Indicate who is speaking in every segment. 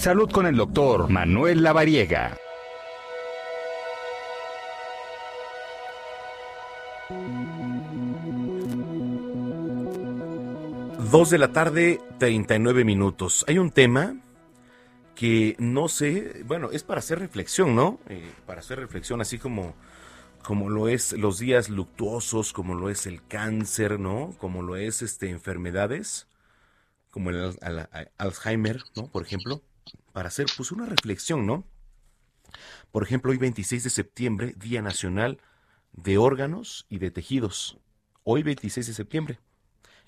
Speaker 1: Salud con el doctor Manuel Lavariega.
Speaker 2: Dos de la tarde, 39 minutos. Hay un tema que no sé, bueno, es para hacer reflexión, ¿no? Eh, para hacer reflexión, así como, como lo es los días luctuosos, como lo es el cáncer, ¿no? Como lo es este enfermedades, como el, Alzheimer, ¿no? Por ejemplo, para hacer pues una reflexión, ¿no? Por ejemplo, hoy 26 de septiembre, Día Nacional de Órganos y de Tejidos. Hoy 26 de septiembre.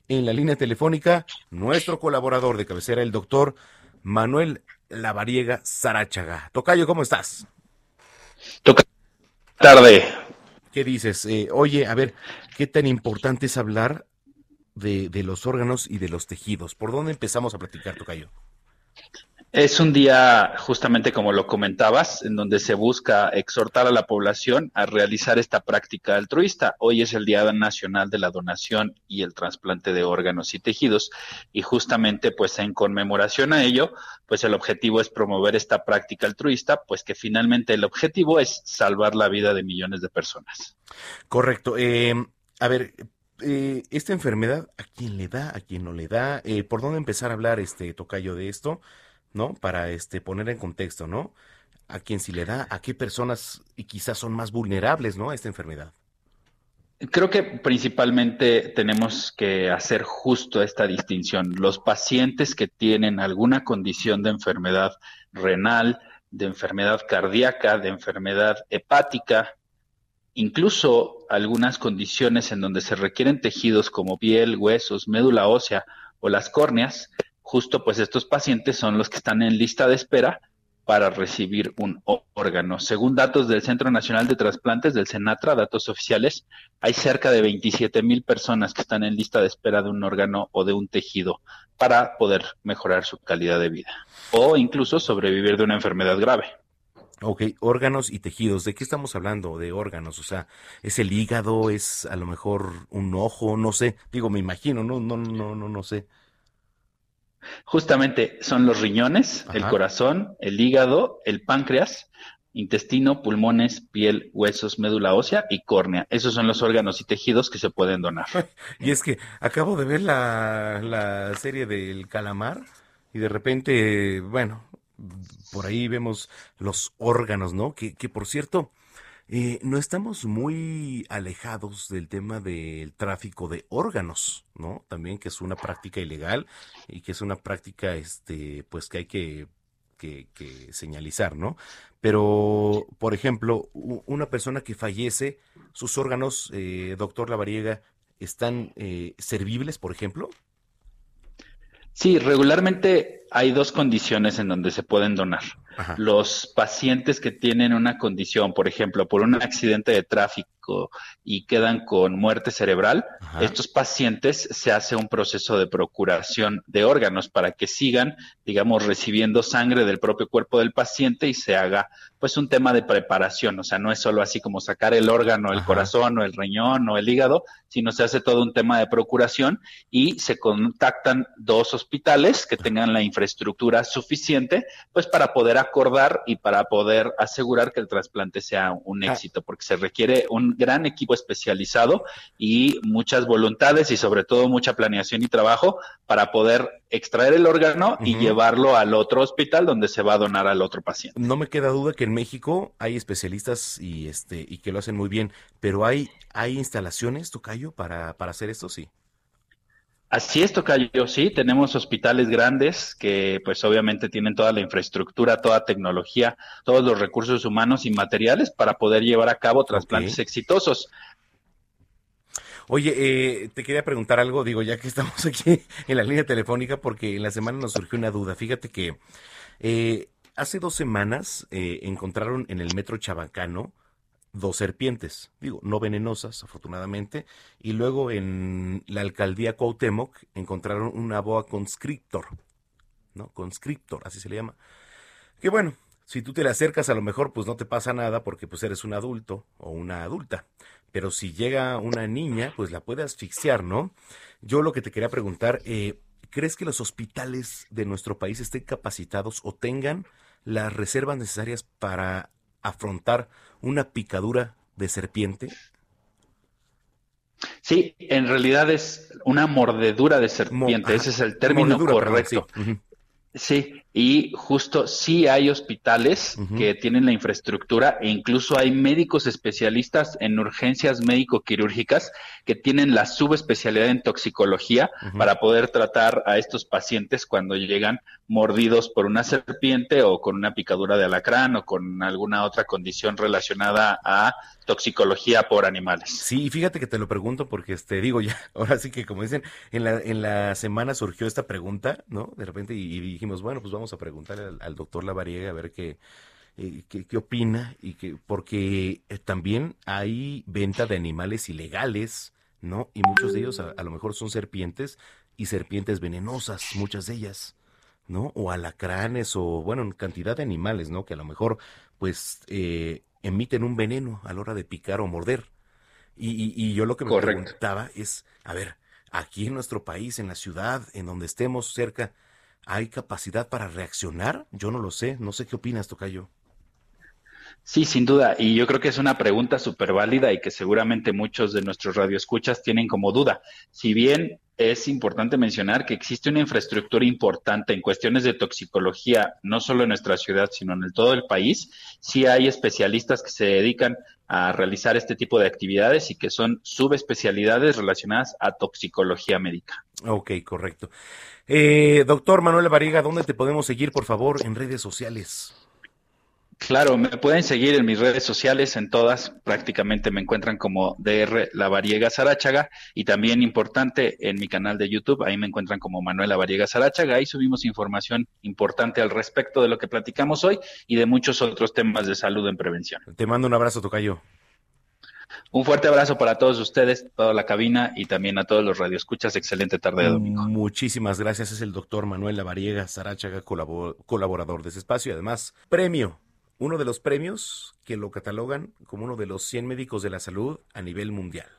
Speaker 2: En la línea telefónica, nuestro colaborador de cabecera, el doctor Manuel Lavariega Sarachaga. Tocayo, ¿cómo estás?
Speaker 3: Toca tarde.
Speaker 2: ¿Qué dices? Eh, oye, a ver, ¿qué tan importante es hablar de, de los órganos y de los tejidos? ¿Por dónde empezamos a platicar, Tocayo?
Speaker 3: Es un día, justamente como lo comentabas, en donde se busca exhortar a la población a realizar esta práctica altruista. Hoy es el Día Nacional de la Donación y el Trasplante de Órganos y Tejidos y justamente pues en conmemoración a ello, pues el objetivo es promover esta práctica altruista, pues que finalmente el objetivo es salvar la vida de millones de personas.
Speaker 2: Correcto. Eh, a ver, eh, esta enfermedad, ¿a quién le da? ¿A quién no le da? Eh, ¿Por dónde empezar a hablar, este tocayo, de esto? ¿No? Para este poner en contexto, ¿no? A quién si le da, a qué personas y quizás son más vulnerables, ¿no? A esta enfermedad.
Speaker 3: Creo que principalmente tenemos que hacer justo esta distinción. Los pacientes que tienen alguna condición de enfermedad renal, de enfermedad cardíaca, de enfermedad hepática, incluso algunas condiciones en donde se requieren tejidos como piel, huesos, médula ósea o las córneas, justo pues estos pacientes son los que están en lista de espera para recibir un órgano. Según datos del Centro Nacional de Trasplantes del CENATRA, datos oficiales, hay cerca de 27 mil personas que están en lista de espera de un órgano o de un tejido para poder mejorar su calidad de vida o incluso sobrevivir de una enfermedad grave.
Speaker 2: Ok, órganos y tejidos. ¿De qué estamos hablando de órganos? O sea, ¿es el hígado? ¿Es a lo mejor un ojo? No sé. Digo, me imagino, no, no, no, no, no sé.
Speaker 3: Justamente son los riñones, el corazón, el hígado, el páncreas, intestino, pulmones, piel, huesos, médula ósea y córnea. Esos son los órganos y tejidos que se pueden donar.
Speaker 2: y es que acabo de ver la, la serie del calamar y de repente, bueno, por ahí vemos los órganos, ¿no? Que, que por cierto, eh, no estamos muy alejados del tema del tráfico de órganos, ¿no? También que es una práctica ilegal y que es una práctica, este, pues que hay que, que, señalizar, ¿no? Pero, por ejemplo, una persona que fallece, sus órganos, eh, doctor Lavariega, ¿están eh, servibles, por ejemplo?
Speaker 3: Sí, regularmente hay dos condiciones en donde se pueden donar. Los pacientes que tienen una condición, por ejemplo, por un accidente de tráfico y quedan con muerte cerebral, estos pacientes se hace un proceso de procuración de órganos para que sigan, digamos, recibiendo sangre del propio cuerpo del paciente y se haga pues un tema de preparación, o sea, no es solo así como sacar el órgano, el corazón o el riñón o el hígado, sino se hace todo un tema de procuración y se contactan dos hospitales que tengan la infraestructura suficiente pues para poder acordar y para poder asegurar que el trasplante sea un ah. éxito, porque se requiere un gran equipo especializado y muchas voluntades y sobre todo mucha planeación y trabajo para poder extraer el órgano y llevarlo al otro hospital donde se va a donar al otro paciente.
Speaker 2: No me queda duda que en México hay especialistas y este y que lo hacen muy bien, pero hay hay instalaciones, Tocayo, para, para hacer esto, sí.
Speaker 3: Así es, Tocayo, sí, tenemos hospitales grandes que pues obviamente tienen toda la infraestructura, toda tecnología, todos los recursos humanos y materiales para poder llevar a cabo trasplantes exitosos.
Speaker 2: Oye, eh, te quería preguntar algo, digo, ya que estamos aquí en la línea telefónica, porque en la semana nos surgió una duda. Fíjate que eh, hace dos semanas eh, encontraron en el metro Chabacano dos serpientes, digo, no venenosas, afortunadamente, y luego en la alcaldía Cuauhtémoc encontraron una boa conscriptor, ¿no? Conscriptor, así se le llama. Que bueno, si tú te le acercas a lo mejor pues no te pasa nada porque pues eres un adulto o una adulta, pero si llega una niña pues la puede asfixiar, ¿no? Yo lo que te quería preguntar, eh, ¿crees que los hospitales de nuestro país estén capacitados o tengan las reservas necesarias para afrontar una picadura de serpiente?
Speaker 3: Sí, en realidad es una mordedura de serpiente, ese es el término correcto. sí. Y justo sí hay hospitales que tienen la infraestructura e incluso hay médicos especialistas en urgencias médico-quirúrgicas que tienen la subespecialidad en toxicología para poder tratar a estos pacientes cuando llegan mordidos por una serpiente o con una picadura de alacrán o con alguna otra condición relacionada a toxicología por animales.
Speaker 2: Sí, fíjate que te lo pregunto porque te este, digo ya, ahora sí que como dicen, en la, en la semana surgió esta pregunta, ¿no? De repente y, dijimos, bueno, pues vamos a preguntarle al, doctor Lavariega a ver qué, eh, qué, opina y que porque eh, también hay venta de animales ilegales, ¿no? Y muchos de ellos a, a lo mejor son serpientes y serpientes venenosas, muchas de ellas. ¿no? O alacranes o, bueno, cantidad de animales, ¿no? Que a lo mejor, pues, eh, emiten un veneno a la hora de picar o morder. Y, y, yo lo que me preguntaba es, a ver, aquí en nuestro país, en la ciudad, en donde estemos cerca, ¿hay capacidad para reaccionar? Yo no lo sé, no sé qué opinas, Tocayo.
Speaker 3: Sí, sin duda. Y yo creo que es una pregunta súper válida y que seguramente muchos de nuestros radioescuchas tienen como duda. Si bien es importante mencionar que existe una infraestructura importante en cuestiones de toxicología, no solo en nuestra ciudad, sino en todo el país, sí hay especialistas que se dedican a realizar este tipo de actividades y que son subespecialidades relacionadas a toxicología médica.
Speaker 2: Ok, correcto. Eh, doctor Manuel Variga, ¿dónde te podemos seguir, por favor, en redes sociales?
Speaker 3: Claro, me pueden seguir en mis redes sociales, en todas, prácticamente me encuentran como DR Lavariega Sarachaga y también importante en mi canal de YouTube, ahí me encuentran como Manuel Lavariega Sarachaga, ahí subimos información importante al respecto de lo que platicamos hoy y de muchos otros temas de salud en prevención.
Speaker 2: Te mando un abrazo, Tocayo.
Speaker 3: Un fuerte abrazo para todos ustedes, toda la cabina y también a todos los radioescuchas. Excelente tarde de domingo.
Speaker 2: Muchísimas gracias. Es el doctor Manuel Lavariega Sarachaga, colaborador de ese espacio y además premio uno de los premios que lo catalogan como uno de los 100 médicos de la salud a nivel mundial.